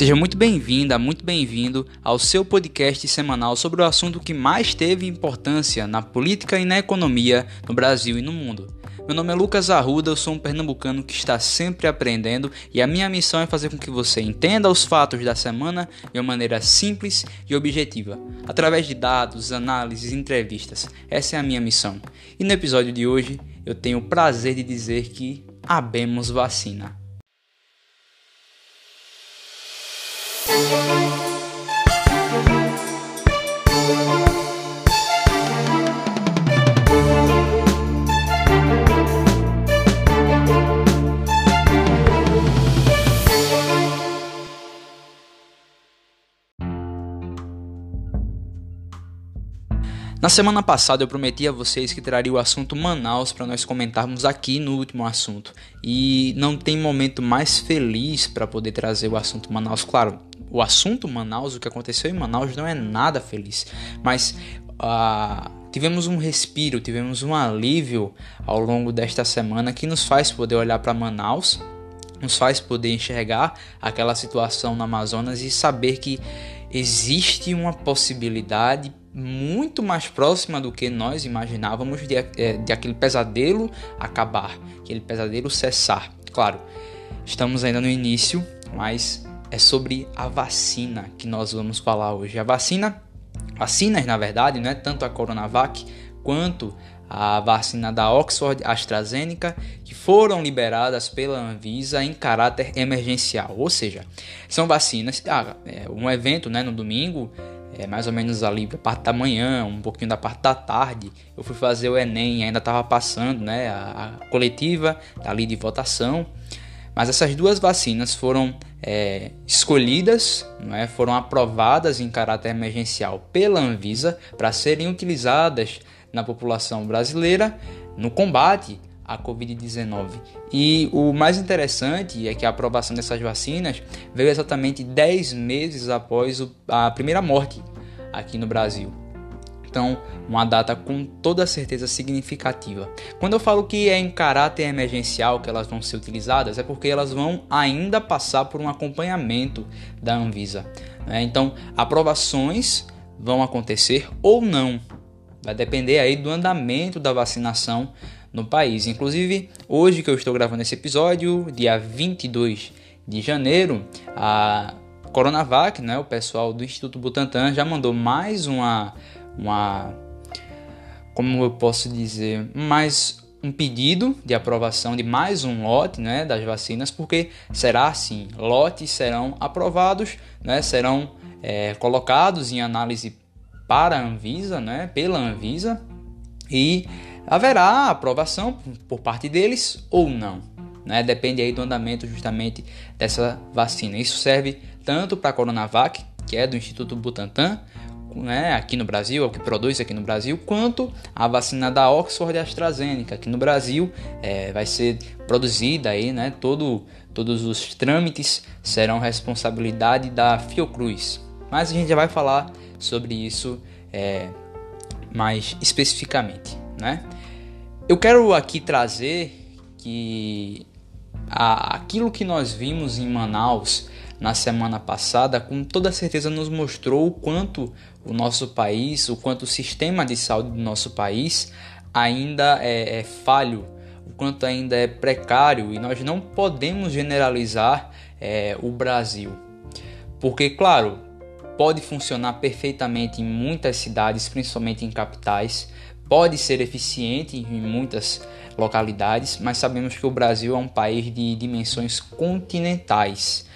Seja muito bem-vinda, muito bem-vindo ao seu podcast semanal sobre o assunto que mais teve importância na política e na economia no Brasil e no mundo. Meu nome é Lucas Arruda, eu sou um pernambucano que está sempre aprendendo e a minha missão é fazer com que você entenda os fatos da semana de uma maneira simples e objetiva, através de dados, análises entrevistas. Essa é a minha missão. E no episódio de hoje eu tenho o prazer de dizer que abemos vacina. Thank you. Na semana passada eu prometi a vocês que traria o assunto Manaus para nós comentarmos aqui no último assunto. E não tem momento mais feliz para poder trazer o assunto Manaus. Claro, o assunto Manaus, o que aconteceu em Manaus não é nada feliz, mas uh, tivemos um respiro, tivemos um alívio ao longo desta semana que nos faz poder olhar para Manaus, nos faz poder enxergar aquela situação no Amazonas e saber que existe uma possibilidade muito mais próxima do que nós imaginávamos de, é, de aquele pesadelo acabar, aquele pesadelo cessar. Claro, estamos ainda no início, mas é sobre a vacina que nós vamos falar hoje. A vacina, vacinas na verdade, não é tanto a Coronavac quanto a vacina da Oxford AstraZeneca, que foram liberadas pela Anvisa em caráter emergencial. Ou seja, são vacinas. Ah, é, um evento né, no domingo é, mais ou menos ali a parte da manhã, um pouquinho da parte da tarde, eu fui fazer o Enem, ainda estava passando né, a, a, coletiva ali de votação. Mas essas duas vacinas foram é, escolhidas, é, foram aprovadas em caráter emergencial pela Anvisa para serem utilizadas na população brasileira no combate a Covid-19. E o mais interessante é que a aprovação dessas vacinas veio exatamente 10 meses após a primeira morte aqui no Brasil. Então, uma data com toda certeza significativa. Quando eu falo que é em caráter emergencial que elas vão ser utilizadas, é porque elas vão ainda passar por um acompanhamento da Anvisa. Né? Então, aprovações vão acontecer ou não. Vai depender aí do andamento da vacinação no país. Inclusive, hoje que eu estou gravando esse episódio, dia 22 de janeiro, a Coronavac, né, o pessoal do Instituto Butantan já mandou mais uma uma como eu posso dizer, mais um pedido de aprovação de mais um lote né, das vacinas, porque será assim: lotes serão aprovados, né, serão é, colocados em análise para a Anvisa, né, pela Anvisa, e haverá aprovação por parte deles ou não. Né? Depende aí do andamento justamente dessa vacina. Isso serve tanto para a Coronavac, que é do Instituto Butantan, né, aqui no Brasil, é o que produz aqui no Brasil, quanto a vacina da Oxford AstraZeneca, aqui no Brasil é, vai ser produzida aí, né, todo, todos os trâmites serão responsabilidade da Fiocruz. Mas a gente já vai falar sobre isso é, mais especificamente, né? Eu quero aqui trazer que aquilo que nós vimos em Manaus na semana passada, com toda certeza nos mostrou o quanto o nosso país, o quanto o sistema de saúde do nosso país ainda é, é falho, o quanto ainda é precário e nós não podemos generalizar é, o Brasil. Porque, claro, pode funcionar perfeitamente em muitas cidades, principalmente em capitais, pode ser eficiente em muitas localidades, mas sabemos que o Brasil é um país de dimensões continentais.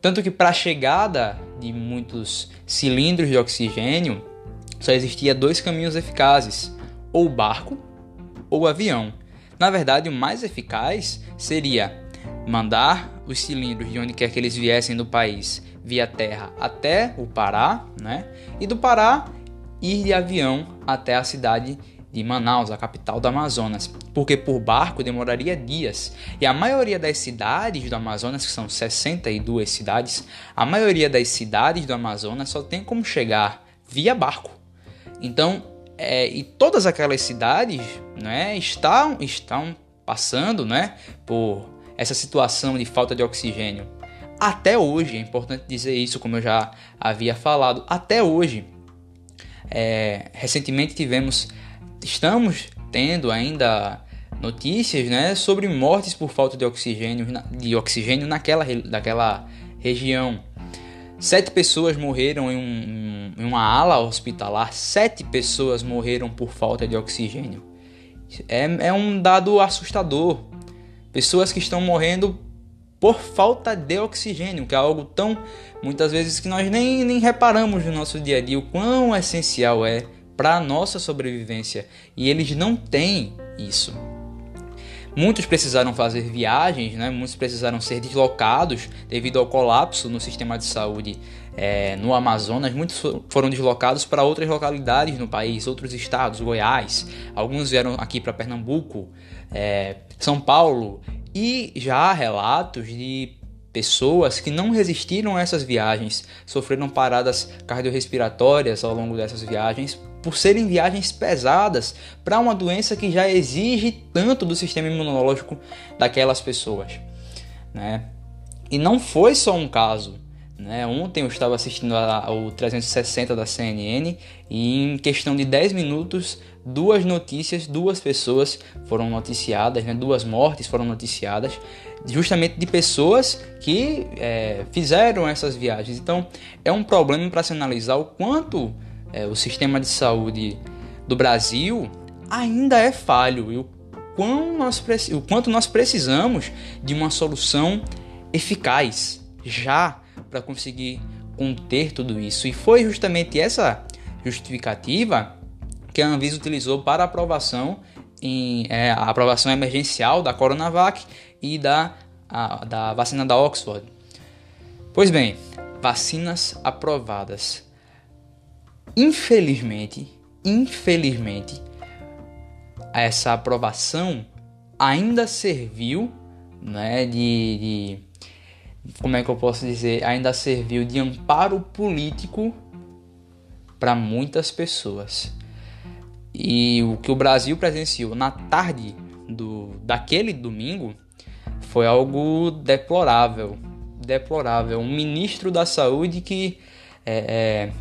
Tanto que para a chegada de muitos cilindros de oxigênio, só existia dois caminhos eficazes: ou barco ou avião. Na verdade, o mais eficaz seria mandar os cilindros de onde quer que eles viessem do país via terra até o Pará, né? E do Pará ir de avião até a cidade de Manaus, a capital do Amazonas, porque por barco demoraria dias. E a maioria das cidades do Amazonas, que são 62 cidades, a maioria das cidades do Amazonas só tem como chegar via barco. Então, é, e todas aquelas cidades né, estão, estão passando né, por essa situação de falta de oxigênio. até hoje, é importante dizer isso, como eu já havia falado, até hoje. É, recentemente tivemos, estamos tendo ainda notícias né, sobre mortes por falta de oxigênio, de oxigênio naquela, naquela região. Sete pessoas morreram em, um, em uma ala hospitalar, sete pessoas morreram por falta de oxigênio. É, é um dado assustador. Pessoas que estão morrendo por falta de oxigênio, que é algo tão muitas vezes que nós nem, nem reparamos no nosso dia a dia o quão essencial é para a nossa sobrevivência e eles não têm isso. Muitos precisaram fazer viagens, né? muitos precisaram ser deslocados devido ao colapso no sistema de saúde é, no Amazonas. Muitos foram deslocados para outras localidades no país, outros estados, Goiás. Alguns vieram aqui para Pernambuco, é, São Paulo e já há relatos de pessoas que não resistiram a essas viagens, sofreram paradas cardiorrespiratórias ao longo dessas viagens, por serem viagens pesadas para uma doença que já exige tanto do sistema imunológico daquelas pessoas. Né? E não foi só um caso. Né? Ontem eu estava assistindo ao 360 da CNN e em questão de 10 minutos, duas notícias, duas pessoas foram noticiadas, né? duas mortes foram noticiadas, justamente de pessoas que é, fizeram essas viagens. Então é um problema para se analisar o quanto é, o sistema de saúde do Brasil ainda é falho e o, quão nós, o quanto nós precisamos de uma solução eficaz já para conseguir conter tudo isso. E foi justamente essa justificativa que a Anvisa utilizou para aprovação em é, a aprovação emergencial da Coronavac e da, a, da vacina da Oxford. Pois bem, vacinas aprovadas. Infelizmente, infelizmente, essa aprovação ainda serviu né, de, de como é que eu posso dizer, ainda serviu de amparo político para muitas pessoas. E o que o Brasil presenciou na tarde do, daquele domingo foi algo deplorável. Deplorável. Um ministro da saúde que. É, é,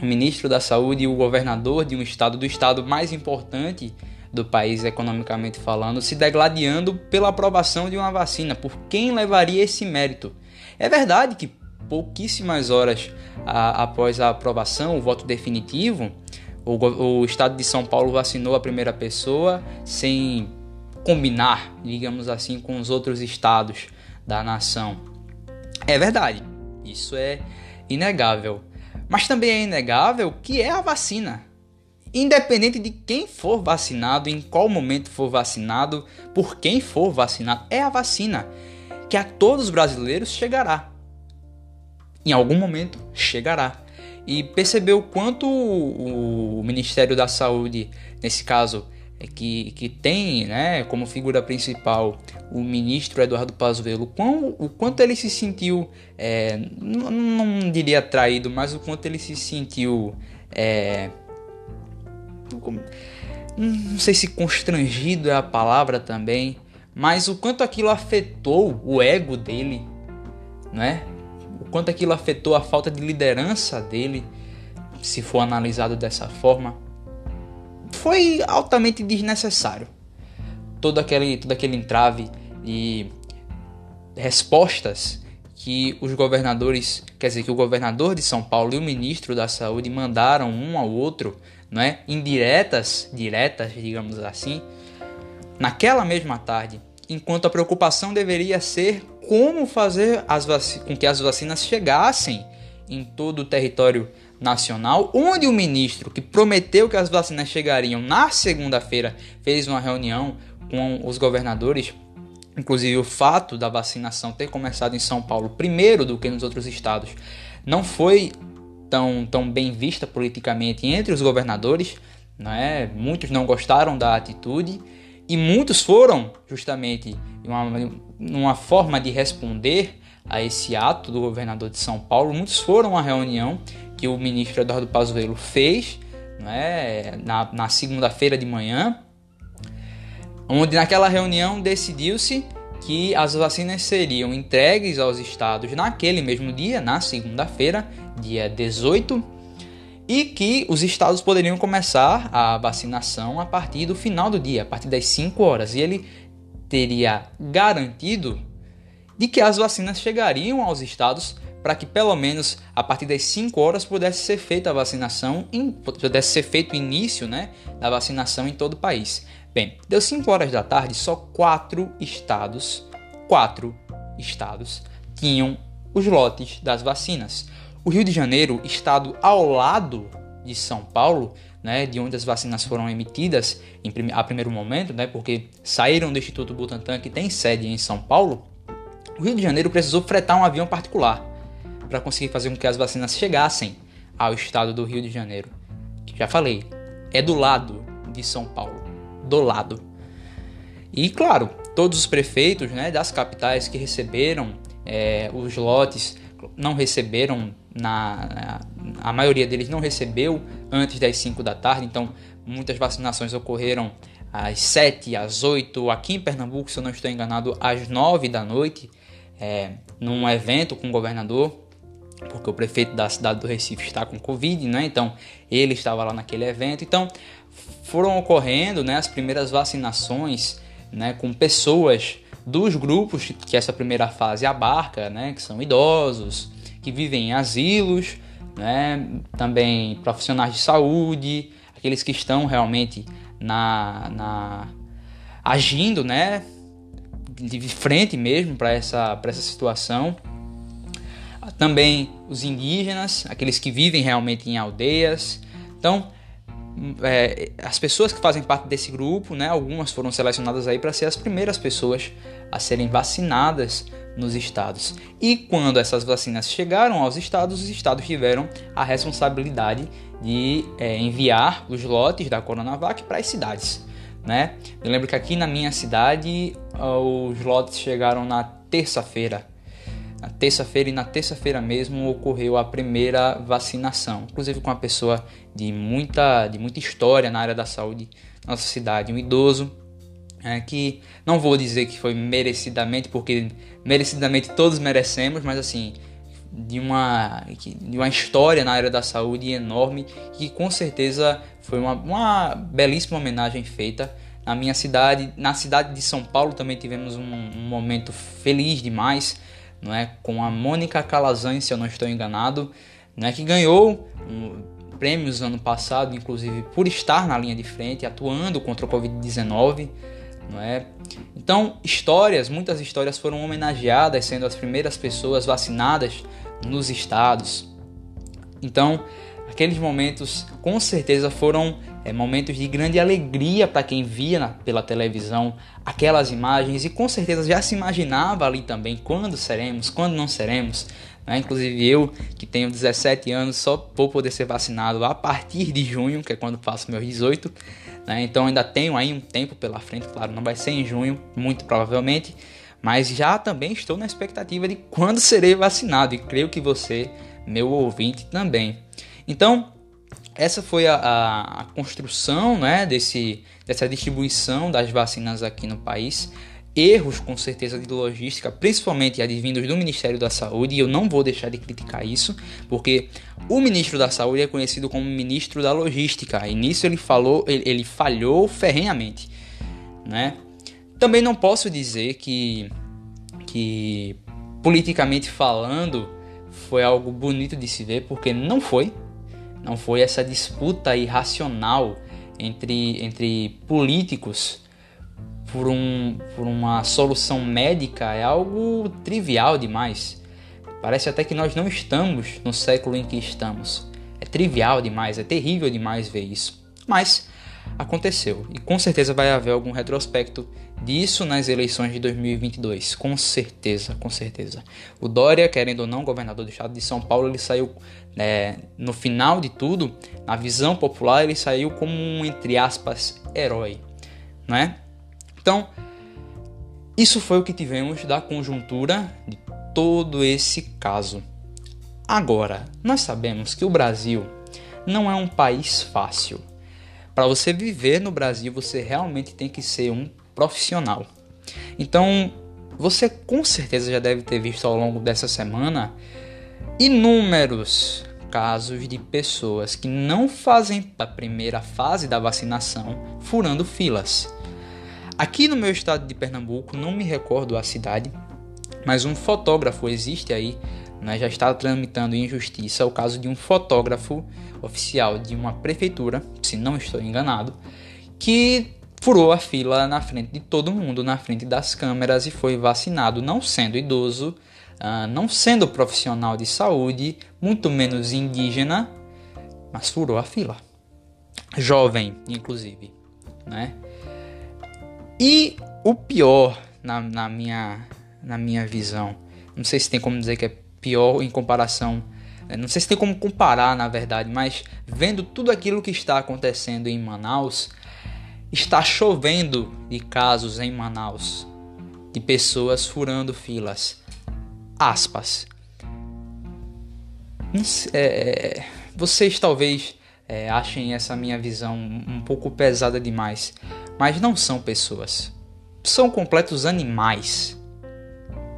o ministro da saúde e o governador de um estado, do estado mais importante do país economicamente falando, se degladiando pela aprovação de uma vacina, por quem levaria esse mérito. É verdade que pouquíssimas horas a, após a aprovação, o voto definitivo, o, o estado de São Paulo vacinou a primeira pessoa sem combinar, digamos assim, com os outros estados da nação. É verdade, isso é inegável. Mas também é inegável que é a vacina. Independente de quem for vacinado, em qual momento for vacinado, por quem for vacinado, é a vacina que a todos os brasileiros chegará. Em algum momento chegará. E percebeu quanto o Ministério da Saúde, nesse caso, que, que tem né, como figura principal o ministro Eduardo Pazuello, quão, o quanto ele se sentiu, é, não, não, diria traído, mas o quanto ele se sentiu é, não sei se constrangido é a palavra também, mas o quanto aquilo afetou o ego dele, né? O quanto aquilo afetou a falta de liderança dele, se for analisado dessa forma, foi altamente desnecessário. Todo aquele, todo aquele entrave e respostas que os governadores, quer dizer, que o governador de São Paulo e o ministro da Saúde mandaram um ao outro não é? indiretas, diretas, digamos assim, naquela mesma tarde, enquanto a preocupação deveria ser como fazer as com que as vacinas chegassem em todo o território nacional, onde o ministro que prometeu que as vacinas chegariam na segunda-feira fez uma reunião com os governadores. Inclusive, o fato da vacinação ter começado em São Paulo primeiro do que nos outros estados não foi tão, tão bem vista politicamente entre os governadores, não é? muitos não gostaram da atitude e muitos foram justamente uma, uma forma de responder a esse ato do governador de São Paulo, muitos foram à reunião que o ministro Eduardo Pazuello fez não é? na, na segunda-feira de manhã, onde naquela reunião decidiu-se que as vacinas seriam entregues aos estados naquele mesmo dia, na segunda-feira, dia 18, e que os estados poderiam começar a vacinação a partir do final do dia, a partir das 5 horas. E ele teria garantido de que as vacinas chegariam aos estados para que pelo menos a partir das 5 horas pudesse ser feita a vacinação, pudesse ser feito o início né, da vacinação em todo o país. Bem, deu 5 horas da tarde, só quatro estados, quatro estados tinham os lotes das vacinas. O Rio de Janeiro, estado ao lado de São Paulo, né, de onde as vacinas foram emitidas em, a primeiro momento, né, porque saíram do Instituto Butantan, que tem sede em São Paulo, o Rio de Janeiro precisou fretar um avião particular para conseguir fazer com que as vacinas chegassem ao estado do Rio de Janeiro. Que já falei, é do lado de São Paulo, do lado. E claro, todos os prefeitos né, das capitais que receberam é, os lotes não receberam na, a maioria deles não recebeu antes das 5 da tarde, então muitas vacinações ocorreram às 7, às 8, aqui em Pernambuco, se eu não estou enganado, às 9 da noite, é, num evento com o governador porque o prefeito da cidade do Recife está com Covid, né? Então ele estava lá naquele evento. Então foram ocorrendo né, as primeiras vacinações né, com pessoas dos grupos que essa primeira fase abarca, né, que são idosos, que vivem em asilos, né, também profissionais de saúde, aqueles que estão realmente na, na agindo, né, de frente mesmo para essa, essa situação também os indígenas, aqueles que vivem realmente em aldeias. Então, é, as pessoas que fazem parte desse grupo, né, algumas foram selecionadas aí para ser as primeiras pessoas a serem vacinadas nos estados. E quando essas vacinas chegaram aos estados, os estados tiveram a responsabilidade de é, enviar os lotes da Coronavac para as cidades. Né? Eu lembro que aqui na minha cidade os lotes chegaram na terça-feira na terça-feira e na terça-feira mesmo ocorreu a primeira vacinação, inclusive com uma pessoa de muita, de muita história na área da saúde na nossa cidade, um idoso é, que não vou dizer que foi merecidamente, porque merecidamente todos merecemos, mas assim de uma, de uma história na área da saúde enorme que com certeza foi uma, uma belíssima homenagem feita na minha cidade, na cidade de São Paulo também tivemos um, um momento feliz demais não é? com a Mônica Calazans, se eu não estou enganado, né? que ganhou um, prêmios ano passado, inclusive por estar na linha de frente, atuando contra o Covid-19. Não é? Então, histórias, muitas histórias foram homenageadas, sendo as primeiras pessoas vacinadas nos estados. Então, aqueles momentos com certeza foram é, momentos de grande alegria para quem via na, pela televisão aquelas imagens e com certeza já se imaginava ali também quando seremos, quando não seremos. Né? Inclusive eu, que tenho 17 anos, só vou poder ser vacinado a partir de junho, que é quando faço meus 18. Né? Então ainda tenho aí um tempo pela frente, claro, não vai ser em junho, muito provavelmente. Mas já também estou na expectativa de quando serei vacinado e creio que você, meu ouvinte, também. Então, essa foi a, a, a construção né, desse, dessa distribuição das vacinas aqui no país. Erros, com certeza, de logística, principalmente advindos do Ministério da Saúde, e eu não vou deixar de criticar isso, porque o ministro da Saúde é conhecido como ministro da Logística, e nisso ele falou, ele, ele falhou ferrenhamente. Né? Também não posso dizer que, que, politicamente falando, foi algo bonito de se ver, porque não foi, não foi essa disputa irracional entre, entre políticos por, um, por uma solução médica é algo trivial demais. Parece até que nós não estamos no século em que estamos. É trivial demais, é terrível demais ver isso. Mas aconteceu e com certeza vai haver algum retrospecto disso nas eleições de 2022, com certeza, com certeza. O Dória, querendo ou não, governador do estado de São Paulo, ele saiu é, no final de tudo, na visão popular, ele saiu como um entre aspas herói, né? Então, isso foi o que tivemos da conjuntura de todo esse caso. Agora, nós sabemos que o Brasil não é um país fácil. Para você viver no Brasil, você realmente tem que ser um profissional. Então, você com certeza já deve ter visto ao longo dessa semana inúmeros casos de pessoas que não fazem a primeira fase da vacinação furando filas. Aqui no meu estado de Pernambuco, não me recordo a cidade, mas um fotógrafo existe aí, né, já está tramitando em justiça o caso de um fotógrafo oficial de uma prefeitura, se não estou enganado, que furou a fila na frente de todo mundo, na frente das câmeras e foi vacinado, não sendo idoso, uh, não sendo profissional de saúde, muito menos indígena, mas furou a fila. Jovem, inclusive, né? E o pior, na, na, minha, na minha visão, não sei se tem como dizer que é pior em comparação, né? não sei se tem como comparar na verdade, mas vendo tudo aquilo que está acontecendo em Manaus, está chovendo de casos em Manaus de pessoas furando filas. Aspas. É, é, vocês talvez é, achem essa minha visão um pouco pesada demais, mas não são pessoas. São completos animais.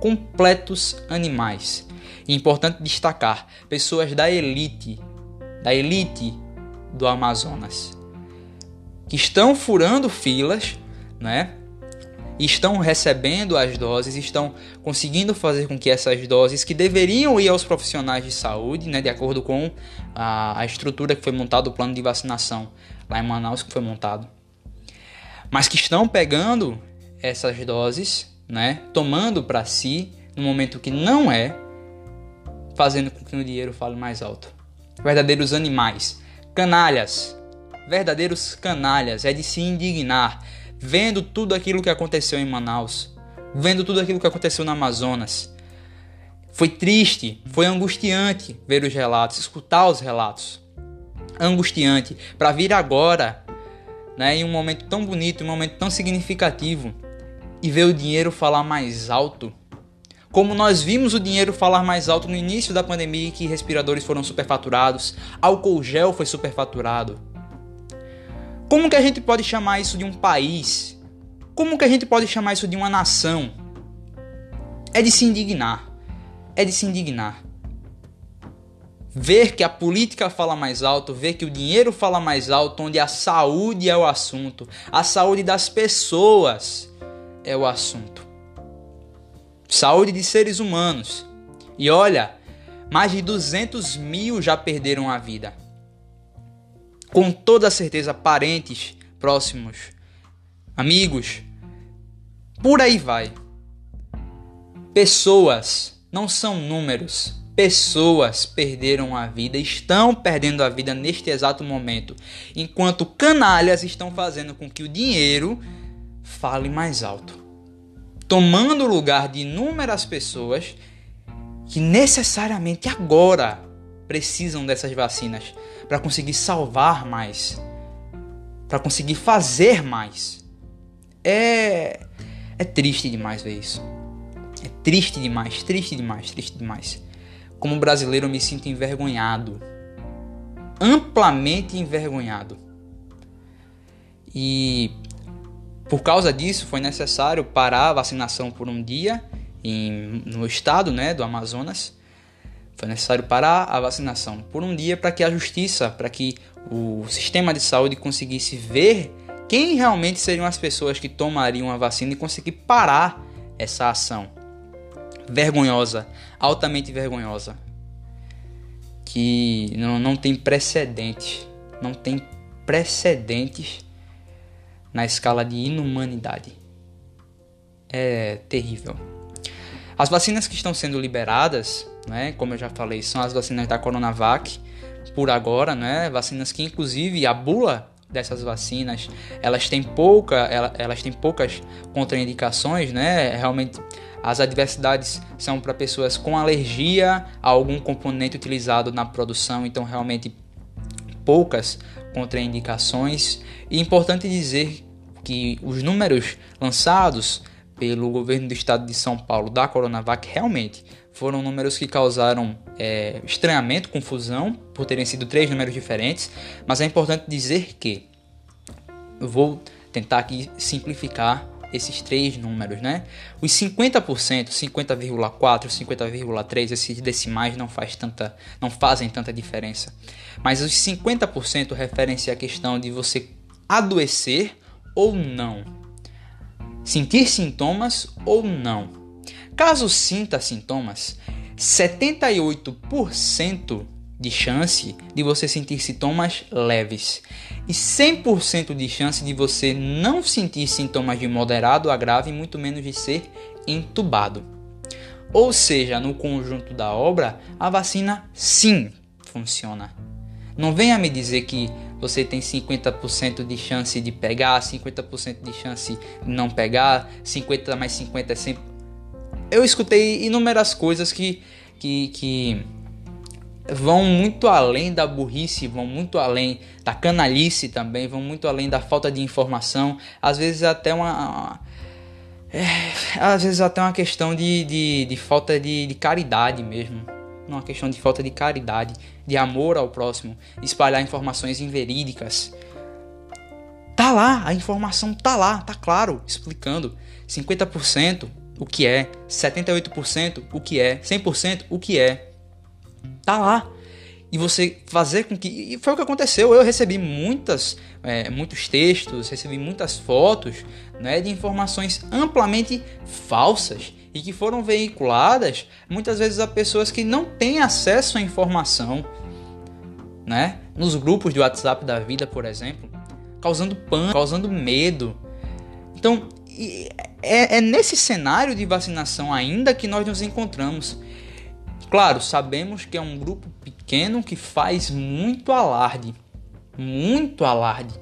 Completos animais. E importante destacar, pessoas da elite, da elite do Amazonas, que estão furando filas, né? Estão recebendo as doses, estão conseguindo fazer com que essas doses que deveriam ir aos profissionais de saúde, né, de acordo com a, a estrutura que foi montada, o plano de vacinação lá em Manaus que foi montado, mas que estão pegando essas doses, né, tomando para si no momento que não é, fazendo com que o dinheiro fale mais alto. Verdadeiros animais, canalhas, verdadeiros canalhas, é de se indignar, vendo tudo aquilo que aconteceu em Manaus, vendo tudo aquilo que aconteceu no Amazonas. Foi triste, foi angustiante ver os relatos, escutar os relatos. Angustiante para vir agora né, em um momento tão bonito, em um momento tão significativo, e ver o dinheiro falar mais alto. Como nós vimos o dinheiro falar mais alto no início da pandemia, que respiradores foram superfaturados, álcool gel foi superfaturado. Como que a gente pode chamar isso de um país? Como que a gente pode chamar isso de uma nação? É de se indignar. É de se indignar ver que a política fala mais alto, ver que o dinheiro fala mais alto, onde a saúde é o assunto, a saúde das pessoas é o assunto. Saúde de seres humanos. E olha, mais de 200 mil já perderam a vida. Com toda certeza, parentes próximos, amigos, por aí vai. Pessoas, não são números pessoas perderam a vida, estão perdendo a vida neste exato momento, enquanto canalhas estão fazendo com que o dinheiro fale mais alto, tomando o lugar de inúmeras pessoas que necessariamente agora precisam dessas vacinas para conseguir salvar mais, para conseguir fazer mais. É é triste demais ver isso. É triste demais, triste demais, triste demais. Como brasileiro, eu me sinto envergonhado. Amplamente envergonhado. E por causa disso, foi necessário parar a vacinação por um dia em, no estado né, do Amazonas. Foi necessário parar a vacinação por um dia para que a justiça, para que o sistema de saúde conseguisse ver quem realmente seriam as pessoas que tomariam a vacina e conseguir parar essa ação vergonhosa, altamente vergonhosa, que não, não tem precedentes, não tem precedentes na escala de inumanidade. É terrível. As vacinas que estão sendo liberadas, né, como eu já falei, são as vacinas da Coronavac, por agora, né, vacinas que inclusive a bula dessas vacinas, elas têm pouca, elas têm poucas contraindicações, né? Realmente as adversidades são para pessoas com alergia a algum componente utilizado na produção, então realmente poucas contraindicações. E é importante dizer que os números lançados pelo governo do estado de São Paulo da Coronavac realmente foram números que causaram é, estranhamento, confusão, por terem sido três números diferentes, mas é importante dizer que eu vou tentar aqui simplificar esses três números, né? Os 50%, 50,4, 50,3, esses decimais não, faz tanta, não fazem tanta diferença. Mas os 50% referem-se à questão de você adoecer ou não. Sentir sintomas ou não. Caso sinta sintomas, 78% de chance de você sentir sintomas leves e 100% de chance de você não sentir sintomas de moderado a grave, muito menos de ser entubado. Ou seja, no conjunto da obra, a vacina sim funciona. Não venha me dizer que você tem 50% de chance de pegar, 50% de chance de não pegar, 50 mais 50 é sempre. Eu escutei inúmeras coisas que, que, que vão muito além da burrice, vão muito além da canalice também, vão muito além da falta de informação, às vezes até uma. É, às vezes até uma questão de, de, de falta de, de caridade mesmo. Uma questão de falta de caridade, de amor ao próximo, espalhar informações inverídicas. Tá lá, a informação tá lá, tá claro, explicando. 50% o que é, 78% o que é, 100% o que é tá lá. E você fazer com que. E foi o que aconteceu. Eu recebi muitas, é, muitos textos, recebi muitas fotos né, de informações amplamente falsas e que foram veiculadas muitas vezes a pessoas que não têm acesso à informação, né? Nos grupos de WhatsApp da vida, por exemplo, causando pânico, causando medo. Então, é, é nesse cenário de vacinação ainda que nós nos encontramos. Claro, sabemos que é um grupo pequeno que faz muito alarde, muito alarde.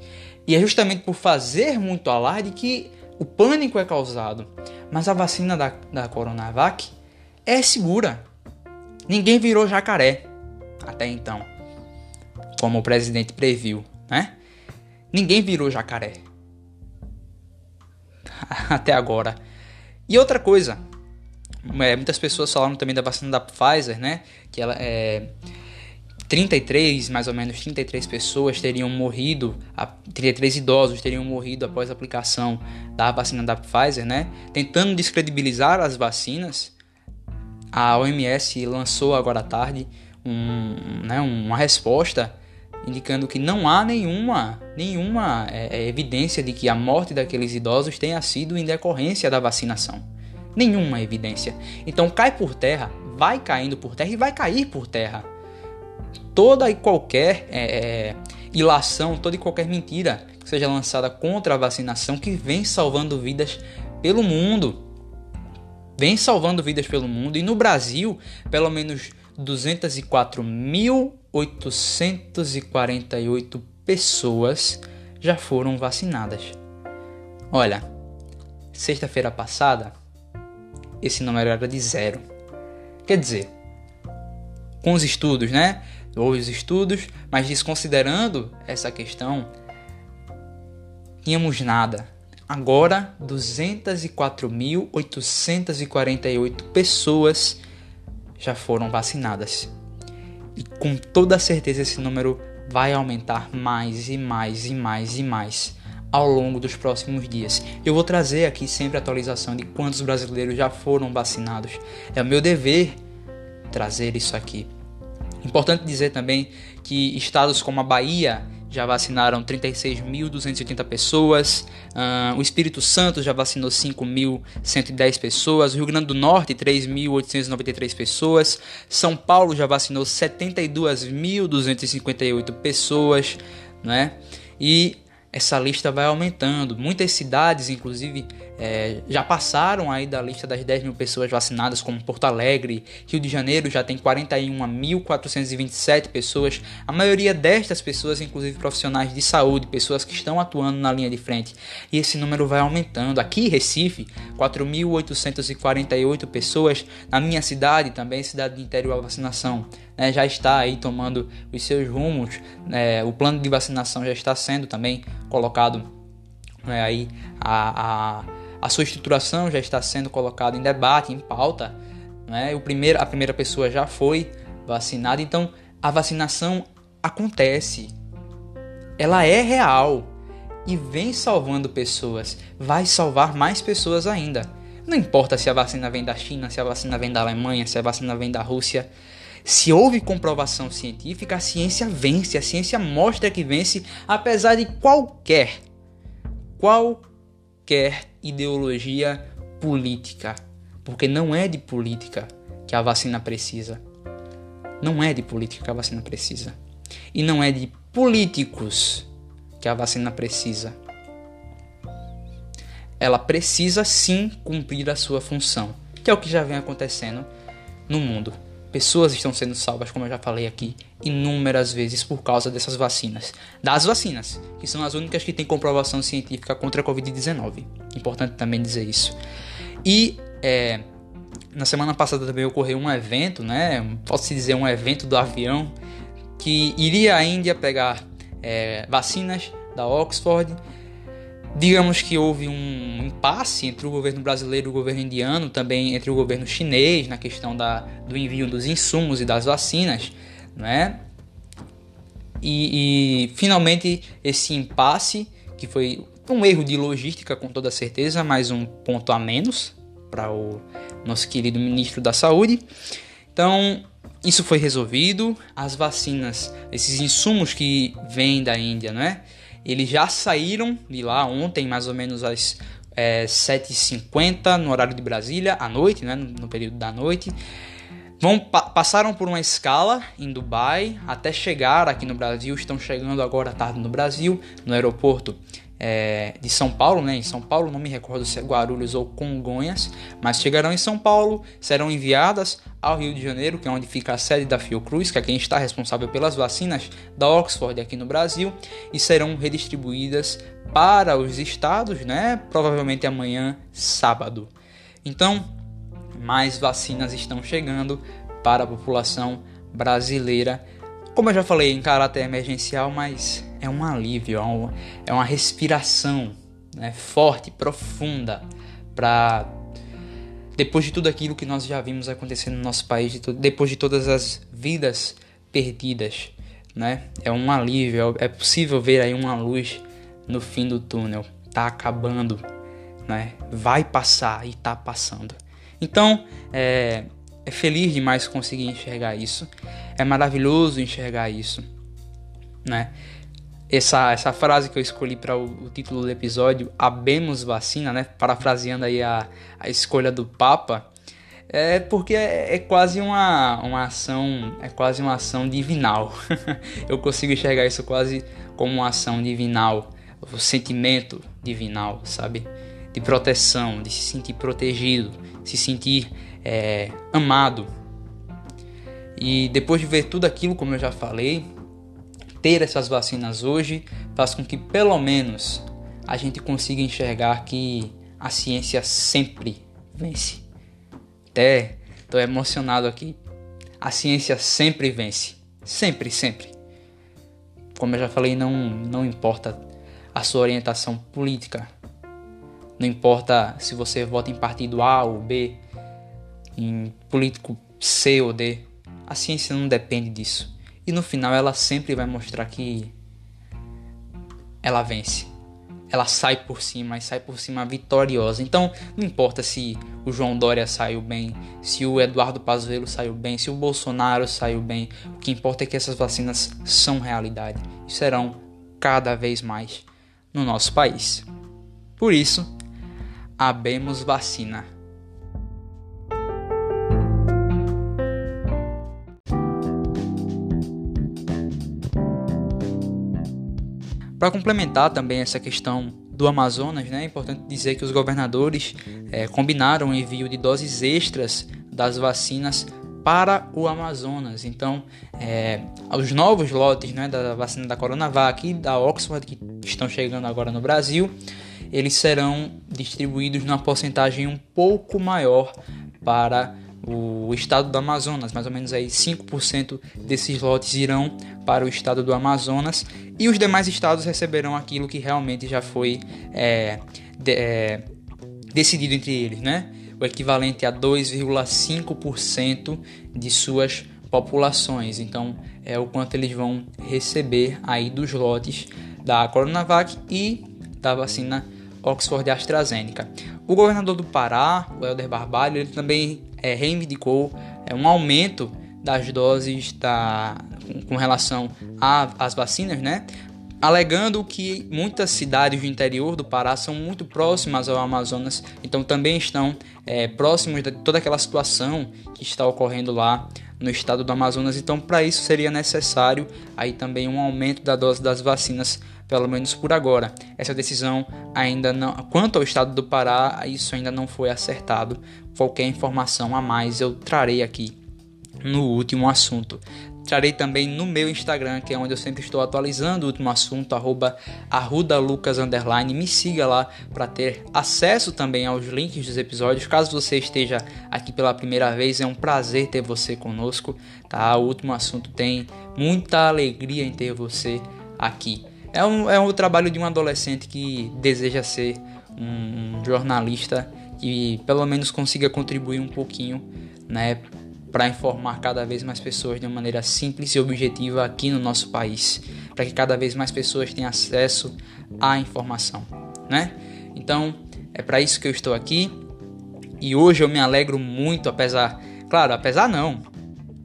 E é justamente por fazer muito alarde que o pânico é causado. Mas a vacina da, da Coronavac é segura. Ninguém virou jacaré até então, como o presidente previu, né? Ninguém virou jacaré até agora. E outra coisa, é, muitas pessoas falaram também da vacina da Pfizer, né? Que ela é. 33, mais ou menos 33 pessoas teriam morrido, 33 idosos teriam morrido após a aplicação da vacina da Pfizer, né? Tentando descredibilizar as vacinas, a OMS lançou agora à tarde um, né, uma resposta indicando que não há nenhuma, nenhuma é, é, evidência de que a morte daqueles idosos tenha sido em decorrência da vacinação nenhuma evidência. Então cai por terra, vai caindo por terra e vai cair por terra. Toda e qualquer é, é, ilação, toda e qualquer mentira que seja lançada contra a vacinação que vem salvando vidas pelo mundo. Vem salvando vidas pelo mundo e no Brasil, pelo menos 204.848 pessoas já foram vacinadas. Olha, sexta-feira passada esse número era de zero. Quer dizer, com os estudos, né? Houve os estudos, mas desconsiderando essa questão, tínhamos nada. Agora, 204.848 pessoas já foram vacinadas. E com toda certeza esse número vai aumentar mais e mais e mais e mais ao longo dos próximos dias. Eu vou trazer aqui sempre atualização de quantos brasileiros já foram vacinados. É o meu dever trazer isso aqui. Importante dizer também que estados como a Bahia já vacinaram 36.280 pessoas, uh, o Espírito Santo já vacinou 5.110 pessoas, o Rio Grande do Norte 3.893 pessoas, São Paulo já vacinou 72.258 pessoas, né? E essa lista vai aumentando. Muitas cidades, inclusive, é, já passaram aí da lista das 10 mil pessoas vacinadas, como Porto Alegre, Rio de Janeiro já tem 41.427 pessoas. A maioria destas pessoas, inclusive profissionais de saúde, pessoas que estão atuando na linha de frente. E esse número vai aumentando. Aqui em Recife, 4.848 pessoas. Na minha cidade, também cidade de interior, a vacinação né, já está aí tomando os seus rumos. Né, o plano de vacinação já está sendo também colocado né, aí a, a, a, sua estruturação já está sendo colocada em debate, em pauta. Né, o primeiro, a primeira pessoa já foi vacinada, então a vacinação acontece, ela é real. e vem salvando pessoas, vai salvar mais pessoas ainda. Não importa se a vacina vem da China, se a vacina vem da Alemanha, se a vacina vem da Rússia. Se houve comprovação científica, a ciência vence, a ciência mostra que vence, apesar de qualquer, qualquer ideologia política. Porque não é de política que a vacina precisa. Não é de política que a vacina precisa. E não é de políticos que a vacina precisa. Ela precisa sim cumprir a sua função, que é o que já vem acontecendo no mundo. Pessoas estão sendo salvas, como eu já falei aqui, inúmeras vezes por causa dessas vacinas. Das vacinas, que são as únicas que têm comprovação científica contra a Covid-19. Importante também dizer isso. E é, na semana passada também ocorreu um evento, né? Posso dizer um evento do avião que iria à Índia pegar é, vacinas da Oxford. Digamos que houve um impasse entre o governo brasileiro e o governo indiano, também entre o governo chinês na questão da, do envio dos insumos e das vacinas, né? E, e finalmente esse impasse, que foi um erro de logística com toda certeza, mas um ponto a menos para o nosso querido ministro da Saúde. Então, isso foi resolvido. As vacinas, esses insumos que vêm da Índia, né? Eles já saíram de lá ontem, mais ou menos às é, 7h50 no horário de Brasília, à noite, né? No período da noite. Vão, pa passaram por uma escala em Dubai até chegar aqui no Brasil. Estão chegando agora à tarde no Brasil, no aeroporto é, de São Paulo, né? Em São Paulo, não me recordo se é Guarulhos ou Congonhas, mas chegarão em São Paulo, serão enviadas ao Rio de Janeiro, que é onde fica a sede da Fiocruz, que é quem está responsável pelas vacinas da Oxford aqui no Brasil, e serão redistribuídas para os estados, né? Provavelmente amanhã, sábado. Então, mais vacinas estão chegando para a população brasileira. Como eu já falei, em caráter emergencial, mas é um alívio, é, é uma respiração né, forte, profunda, para depois de tudo aquilo que nós já vimos acontecer no nosso país, depois de todas as vidas perdidas, né? É um alívio, é possível ver aí uma luz no fim do túnel. Tá acabando, né? Vai passar e tá passando. Então, é, é feliz demais conseguir enxergar isso. É maravilhoso enxergar isso, né? Essa, essa frase que eu escolhi para o, o, título do episódio, Abemos Vacina, né? Parafraseando aí a, a escolha do Papa, é porque é, é, quase uma, uma ação, é quase uma ação divinal. eu consigo enxergar isso quase como uma ação divinal, o sentimento divinal, sabe? De proteção, de se sentir protegido, se sentir é, amado. E depois de ver tudo aquilo, como eu já falei, ter essas vacinas hoje faz com que pelo menos a gente consiga enxergar que a ciência sempre vence. Até estou emocionado aqui. A ciência sempre vence. Sempre, sempre. Como eu já falei, não, não importa a sua orientação política. Não importa se você vota em partido A ou B, em político C ou D. A ciência não depende disso. E no final ela sempre vai mostrar que ela vence. Ela sai por cima e sai por cima vitoriosa. Então, não importa se o João Dória saiu bem, se o Eduardo Pazuello saiu bem, se o Bolsonaro saiu bem. O que importa é que essas vacinas são realidade e serão cada vez mais no nosso país. Por isso, abemos vacina. Para complementar também essa questão do Amazonas, né, é importante dizer que os governadores é, combinaram o envio de doses extras das vacinas para o Amazonas. Então, é, os novos lotes né, da vacina da Coronavac e da Oxford, que estão chegando agora no Brasil, eles serão distribuídos numa porcentagem um pouco maior para o estado do Amazonas, mais ou menos aí 5% desses lotes irão para o estado do Amazonas e os demais estados receberão aquilo que realmente já foi é, de, é, decidido entre eles, né? O equivalente a 2,5% de suas populações. Então, é o quanto eles vão receber aí dos lotes da Coronavac e da vacina Oxford AstraZeneca. O governador do Pará, o Helder Barbalho, ele também é, reivindicou é, um aumento das doses da, com relação às vacinas, né? alegando que muitas cidades do interior do Pará são muito próximas ao Amazonas, então também estão é, próximos de toda aquela situação que está ocorrendo lá no estado do Amazonas. Então, para isso seria necessário aí também um aumento da dose das vacinas, pelo menos por agora. Essa decisão ainda não, quanto ao estado do Pará, isso ainda não foi acertado. Qualquer informação a mais eu trarei aqui no último assunto. Trarei também no meu Instagram, que é onde eu sempre estou atualizando o último assunto, arroba arrudalucas, Me siga lá para ter acesso também aos links dos episódios. Caso você esteja aqui pela primeira vez, é um prazer ter você conosco, tá? O último assunto tem muita alegria em ter você aqui. É um, é um trabalho de um adolescente que deseja ser um, jornalista que pelo menos consiga contribuir um pouquinho, né? para informar cada vez mais pessoas de uma maneira simples e objetiva aqui no nosso país, para que cada vez mais pessoas tenham acesso à informação, né? Então, é para isso que eu estou aqui. E hoje eu me alegro muito, apesar, claro, apesar não,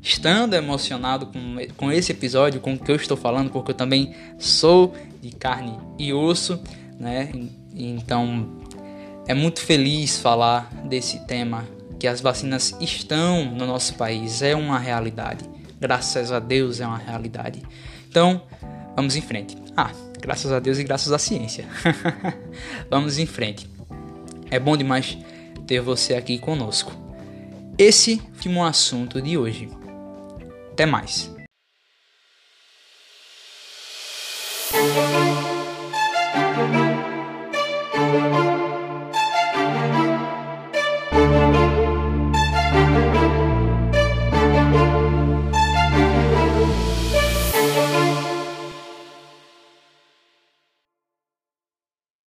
estando emocionado com, com esse episódio, com o que eu estou falando, porque eu também sou de carne e osso, né? Então, é muito feliz falar desse tema que as vacinas estão no nosso país é uma realidade. Graças a Deus é uma realidade. Então, vamos em frente. Ah, graças a Deus e graças à ciência. vamos em frente. É bom demais ter você aqui conosco. Esse foi um assunto de hoje. Até mais. Thank you.